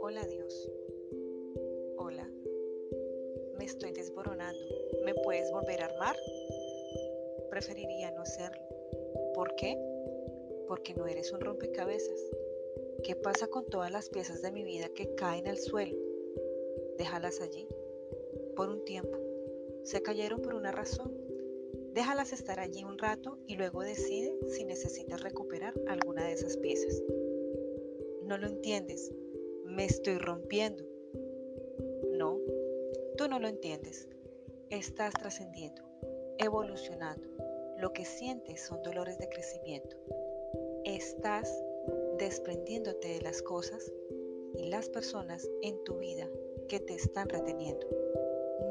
Hola Dios. Hola. Me estoy desboronando. ¿Me puedes volver a armar? Preferiría no hacerlo. ¿Por qué? Porque no eres un rompecabezas. ¿Qué pasa con todas las piezas de mi vida que caen al suelo? Déjalas allí, por un tiempo. Se cayeron por una razón. Déjalas estar allí un rato y luego decide si necesitas recuperar alguna de esas piezas. No lo entiendes. Me estoy rompiendo. No, tú no lo entiendes. Estás trascendiendo, evolucionando. Lo que sientes son dolores de crecimiento. Estás desprendiéndote de las cosas y las personas en tu vida que te están reteniendo.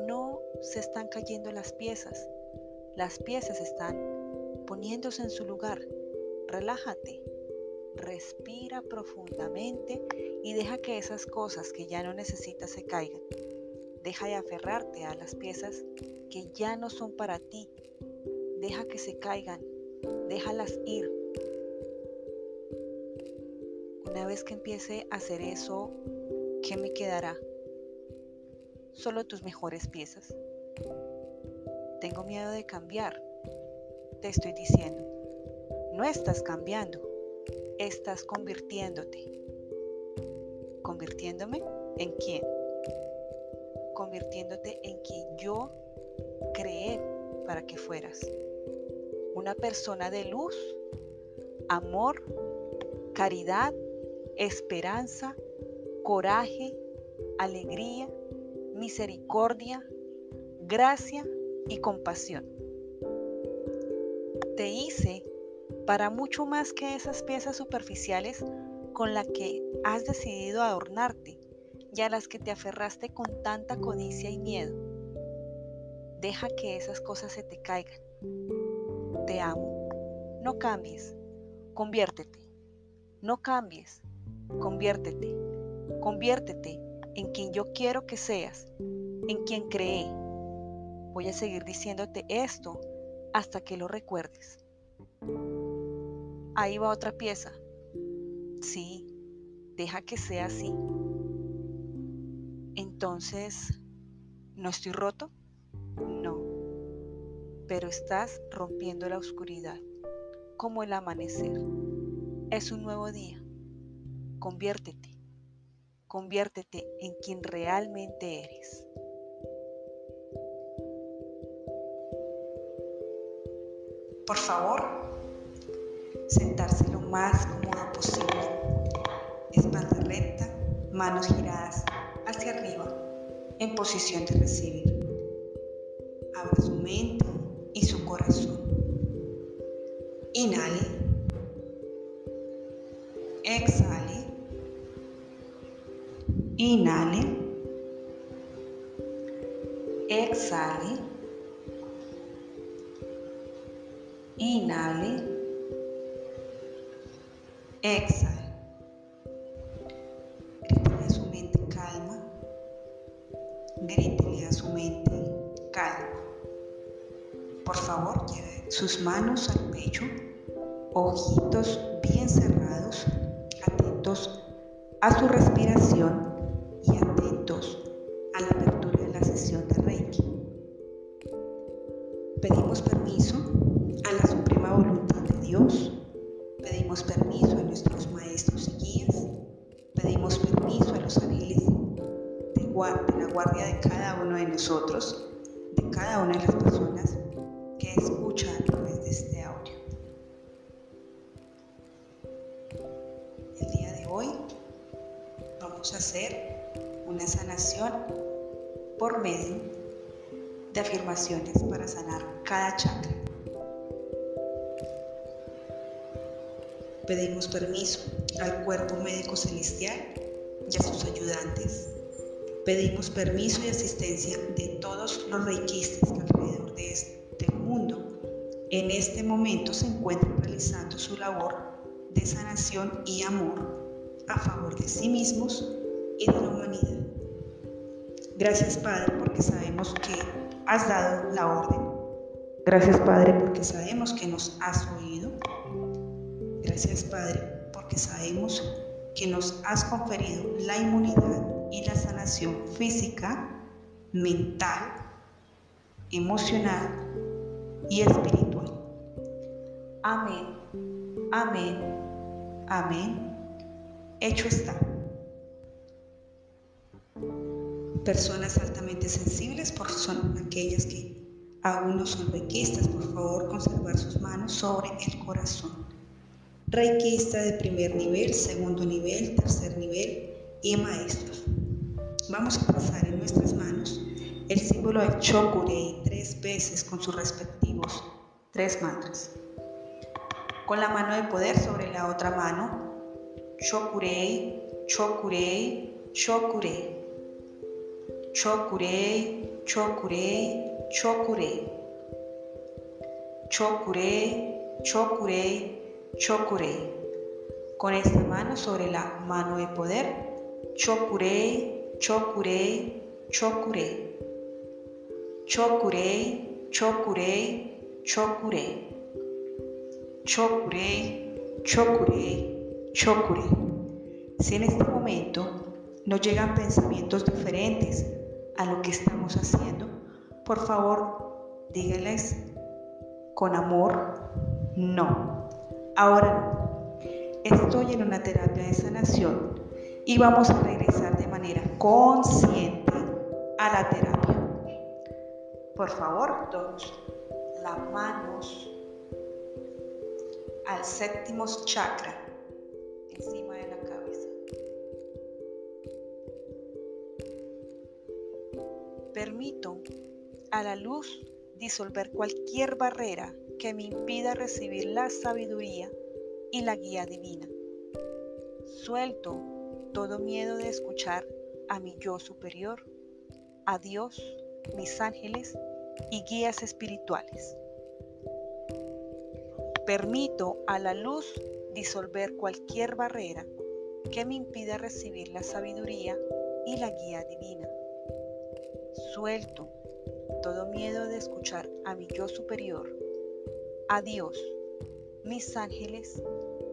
No se están cayendo las piezas, las piezas están poniéndose en su lugar. Relájate, respira profundamente y deja que esas cosas que ya no necesitas se caigan. Deja de aferrarte a las piezas que ya no son para ti. Deja que se caigan, déjalas ir una vez que empiece a hacer eso, ¿qué me quedará? Solo tus mejores piezas. Tengo miedo de cambiar. Te estoy diciendo, no estás cambiando, estás convirtiéndote. ¿Convirtiéndome en quién? Convirtiéndote en quien yo creé para que fueras. Una persona de luz, amor, caridad esperanza, coraje, alegría, misericordia, gracia y compasión. Te hice para mucho más que esas piezas superficiales con las que has decidido adornarte y a las que te aferraste con tanta codicia y miedo. Deja que esas cosas se te caigan. Te amo. No cambies. Conviértete. No cambies. Conviértete, conviértete en quien yo quiero que seas, en quien creé. Voy a seguir diciéndote esto hasta que lo recuerdes. Ahí va otra pieza. Sí, deja que sea así. Entonces, ¿no estoy roto? No, pero estás rompiendo la oscuridad, como el amanecer. Es un nuevo día. Conviértete, conviértete en quien realmente eres. Por favor, sentarse lo más cómodo posible. Espalda recta, manos giradas hacia arriba, en posición de recibir. Abra su mente y su corazón. Inhale. Exhale. Inhale. Grítele a su mente calma. Por favor, lleve sus manos al pecho, ojitos bien cerrados, atentos a su respiración y atentos a la apertura de la sesión de Reiki. Pedimos permiso a la suprema voluntad de Dios, pedimos permiso guardia de cada uno de nosotros, de cada una de las personas que escuchan a través de este audio. El día de hoy vamos a hacer una sanación por medio de afirmaciones para sanar cada chakra. Pedimos permiso al cuerpo médico celestial y a sus ayudantes. Pedimos permiso y asistencia de todos los reikistas que alrededor de este mundo en este momento se encuentran realizando su labor de sanación y amor a favor de sí mismos y de la humanidad. Gracias Padre porque sabemos que has dado la orden Gracias Padre porque sabemos que nos has oído. Gracias Padre porque sabemos que nos has conferido la inmunidad y la sanación física, mental, emocional y espiritual. Amén, amén, amén. Hecho está. Personas altamente sensibles por son aquellas que aún no son requistas, por favor conservar sus manos sobre el corazón. Requista de primer nivel, segundo nivel, tercer nivel y maestros. Vamos a pasar en nuestras manos el símbolo de Chokurei tres veces con sus respectivos tres mantras. Con la mano de poder sobre la otra mano, Chokurei, Chokurei, Chokurei. Chokurei, Chokurei, Chokurei. Chokurei, Chokurei, Chokurei. Con esta mano sobre la mano de poder, Chokurei, Chokurei, Chokurei. Chokurei, Chokurei, Chokurei. Chokurei, Chokurei, Chokurei. Si en este momento nos llegan pensamientos diferentes a lo que estamos haciendo, por favor, díganles con amor, no. Ahora no. Estoy en una terapia de sanación y vamos a regresar manera consciente a la terapia. Por favor, todos las manos al séptimo chakra encima de la cabeza. Permito a la luz disolver cualquier barrera que me impida recibir la sabiduría y la guía divina. Suelto todo miedo de escuchar a mi yo superior, a Dios, mis ángeles y guías espirituales. Permito a la luz disolver cualquier barrera que me impida recibir la sabiduría y la guía divina. Suelto todo miedo de escuchar a mi yo superior, a Dios, mis ángeles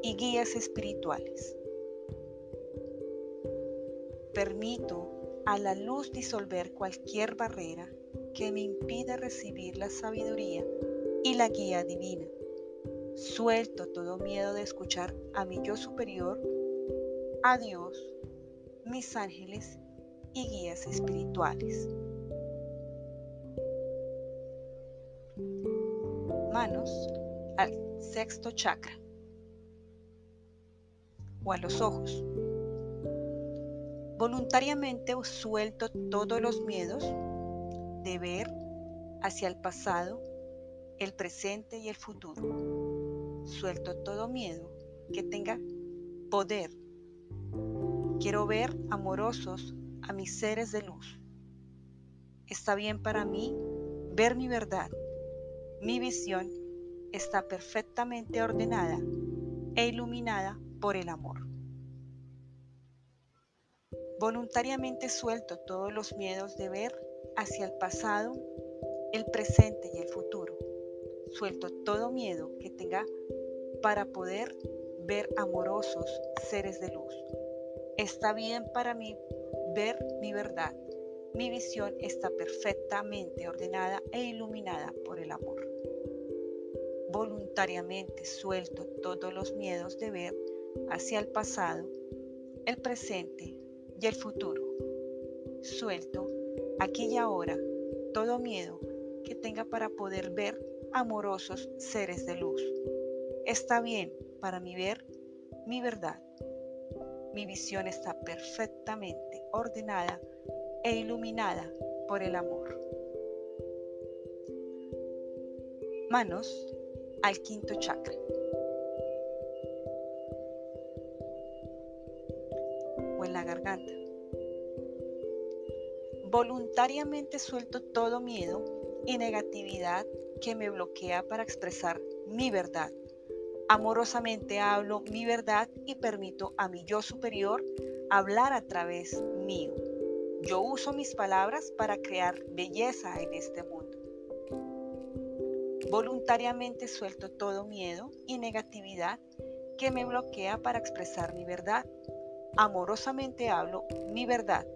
y guías espirituales. Permito a la luz disolver cualquier barrera que me impida recibir la sabiduría y la guía divina. Suelto todo miedo de escuchar a mi yo superior, a Dios, mis ángeles y guías espirituales. Manos al sexto chakra o a los ojos. Voluntariamente suelto todos los miedos de ver hacia el pasado, el presente y el futuro. Suelto todo miedo que tenga poder. Quiero ver amorosos a mis seres de luz. Está bien para mí ver mi verdad. Mi visión está perfectamente ordenada e iluminada por el amor. Voluntariamente suelto todos los miedos de ver hacia el pasado, el presente y el futuro. Suelto todo miedo que tenga para poder ver amorosos seres de luz. Está bien para mí ver mi verdad. Mi visión está perfectamente ordenada e iluminada por el amor. Voluntariamente suelto todos los miedos de ver hacia el pasado, el presente y el futuro. Suelto aquí y ahora todo miedo que tenga para poder ver amorosos seres de luz. Está bien para mí ver mi verdad. Mi visión está perfectamente ordenada e iluminada por el amor. Manos al quinto chakra. Voluntariamente suelto todo miedo y negatividad que me bloquea para expresar mi verdad. Amorosamente hablo mi verdad y permito a mi yo superior hablar a través mío. Yo uso mis palabras para crear belleza en este mundo. Voluntariamente suelto todo miedo y negatividad que me bloquea para expresar mi verdad. Amorosamente hablo mi verdad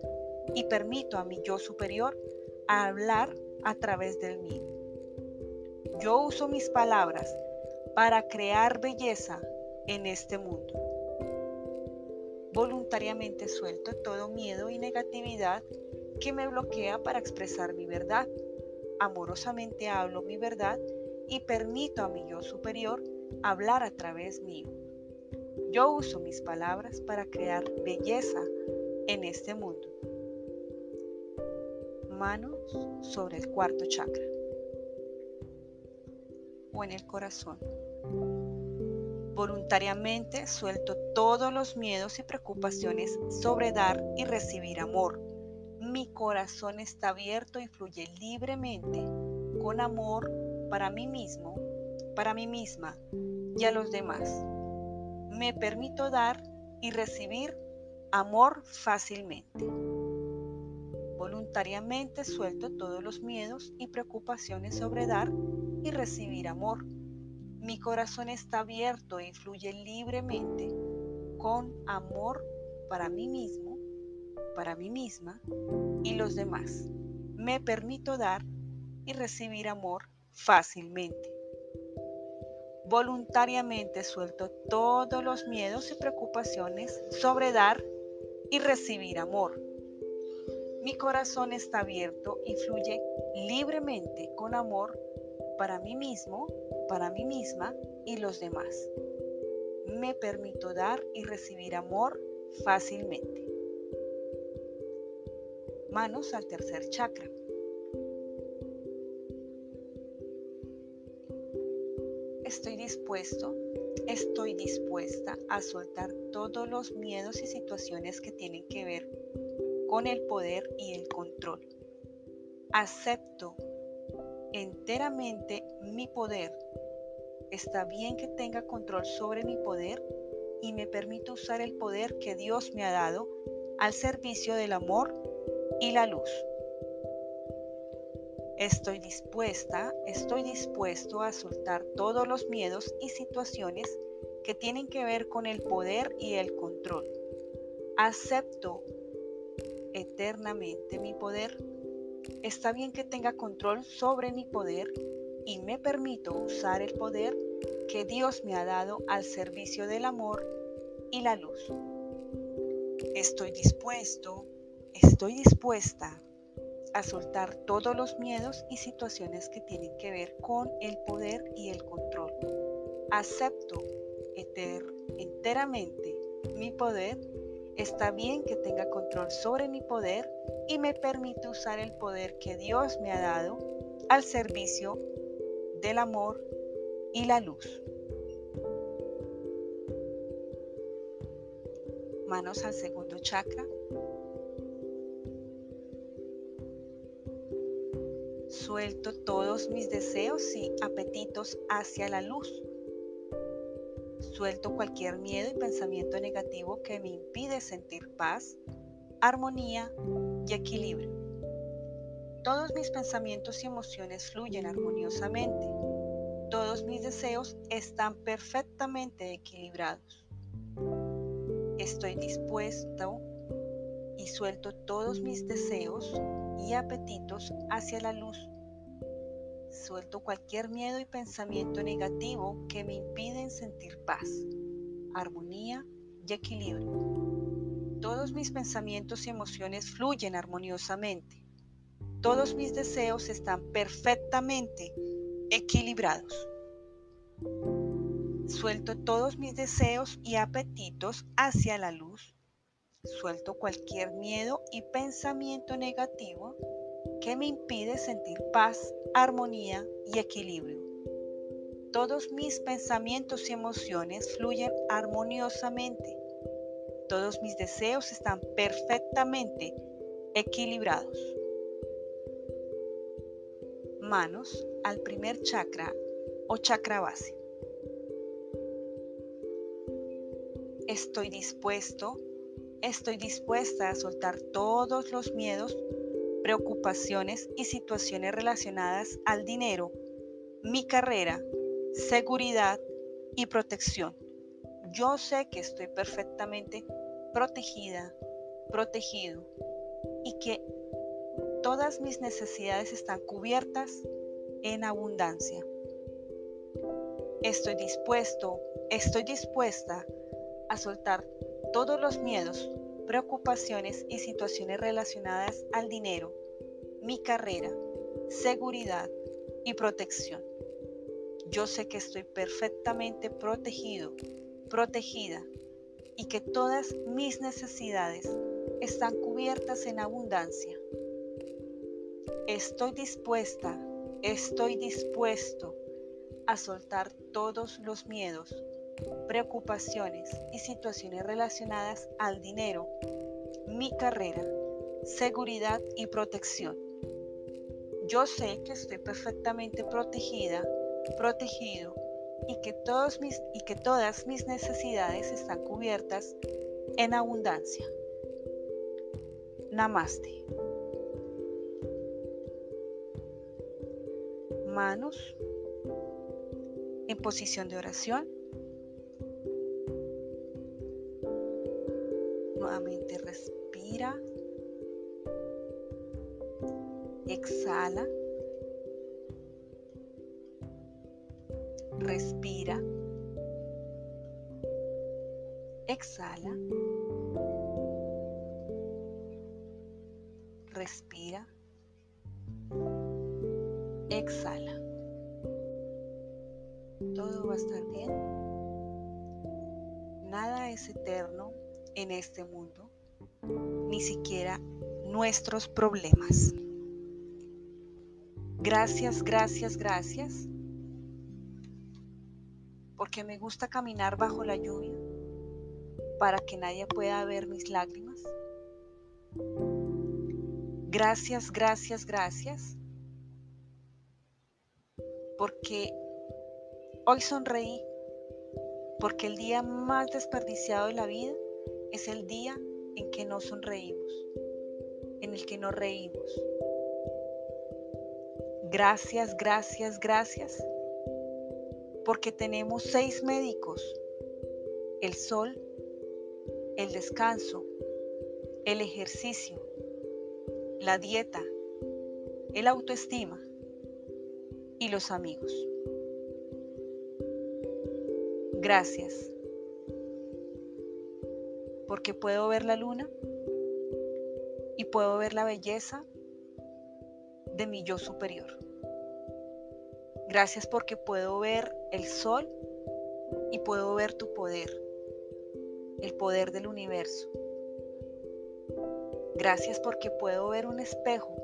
y permito a mi yo superior hablar a través del mío. Yo uso mis palabras para crear belleza en este mundo. Voluntariamente suelto todo miedo y negatividad que me bloquea para expresar mi verdad. Amorosamente hablo mi verdad y permito a mi yo superior hablar a través mío. Yo uso mis palabras para crear belleza en este mundo. Manos sobre el cuarto chakra o en el corazón. Voluntariamente suelto todos los miedos y preocupaciones sobre dar y recibir amor. Mi corazón está abierto y fluye libremente con amor para mí mismo, para mí misma y a los demás. Me permito dar y recibir amor fácilmente. Voluntariamente suelto todos los miedos y preocupaciones sobre dar y recibir amor. Mi corazón está abierto y fluye libremente con amor para mí mismo, para mí misma y los demás. Me permito dar y recibir amor fácilmente. Voluntariamente suelto todos los miedos y preocupaciones sobre dar y recibir amor. Mi corazón está abierto y fluye libremente con amor para mí mismo, para mí misma y los demás. Me permito dar y recibir amor fácilmente. Manos al tercer chakra. Estoy dispuesto, estoy dispuesta a soltar todos los miedos y situaciones que tienen que ver con el poder y el control. Acepto enteramente mi poder. Está bien que tenga control sobre mi poder y me permito usar el poder que Dios me ha dado al servicio del amor y la luz. Estoy dispuesta, estoy dispuesto a soltar todos los miedos y situaciones que tienen que ver con el poder y el control. Acepto eternamente mi poder Está bien que tenga control sobre mi poder y me permito usar el poder que Dios me ha dado al servicio del amor y la luz. Estoy dispuesto, estoy dispuesta a soltar todos los miedos y situaciones que tienen que ver con el poder y el control. Acepto enteramente mi poder Está bien que tenga control sobre mi poder y me permite usar el poder que Dios me ha dado al servicio del amor y la luz. Manos al segundo chakra. Suelto todos mis deseos y apetitos hacia la luz Suelto cualquier miedo y pensamiento negativo que me impide sentir paz, armonía y equilibrio. Todos mis pensamientos y emociones fluyen armoniosamente. Todos mis deseos están perfectamente equilibrados. Estoy dispuesto y suelto todos mis deseos y apetitos hacia la luz Suelto cualquier miedo y pensamiento negativo que me impiden sentir paz, armonía y equilibrio. Todos mis pensamientos y emociones fluyen armoniosamente. Todos mis deseos están perfectamente equilibrados. Suelto todos mis deseos y apetitos hacia la luz. Suelto cualquier miedo y pensamiento negativo que me impide sentir paz, armonía y equilibrio. Todos mis pensamientos y emociones fluyen armoniosamente. Todos mis deseos están perfectamente equilibrados. Manos al primer chakra o chakra base. Estoy dispuesto, estoy dispuesta a soltar todos los miedos preocupaciones y situaciones relacionadas al dinero mi carrera, seguridad y protección. Yo sé que estoy perfectamente protegida, protegido y que todas mis necesidades están cubiertas en abundancia. Estoy dispuesto, estoy dispuesta a soltar todos los miedos, preocupaciones y situaciones relacionadas al dinero, mi carrera, seguridad y protección. Yo sé que estoy perfectamente protegido, protegida y que todas mis necesidades están cubiertas en abundancia. Estoy dispuesta, estoy dispuesto a soltar todos los miedos, preocupaciones y situaciones relacionadas al dinero, mi carrera, seguridad y protección. Yo sé que estoy perfectamente protegida, protegido y que, todos mis, y que todas mis necesidades están cubiertas en abundancia. Namaste. Manos en posición de oración. Exhala. Respira. Exhala. Respira. Exhala. Todo va a estar bien. Nada es eterno en este mundo, ni siquiera nuestros problemas. Gracias, gracias, gracias porque me gusta caminar bajo la lluvia para que nadie pueda ver mis lágrimas. Gracias, gracias, gracias, porque hoy sonreí, porque el día más desperdiciado de la vida es el día en que no sonreímos, en el que no reímos. Gracias, gracias, gracias porque tenemos seis médicos, el sol, el descanso, el ejercicio, la dieta, el autoestima y los amigos. Gracias, porque puedo ver la luna y puedo ver la belleza de mi yo superior. Gracias porque puedo ver el sol y puedo ver tu poder, el poder del universo. Gracias porque puedo ver un espejo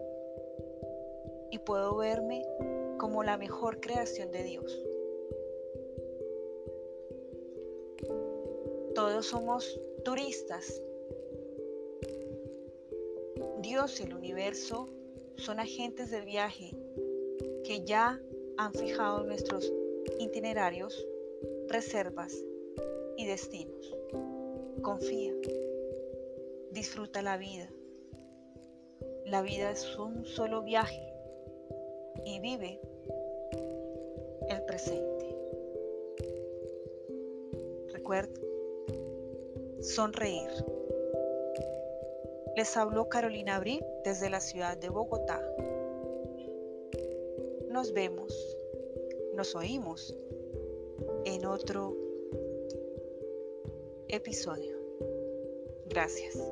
y puedo verme como la mejor creación de Dios. Todos somos turistas. Dios y el universo son agentes del viaje que ya han fijado nuestros itinerarios, reservas y destinos. Confía, disfruta la vida. La vida es un solo viaje y vive el presente. Recuerda, sonreír. Les habló Carolina Abril desde la ciudad de Bogotá nos vemos, nos oímos en otro episodio. Gracias.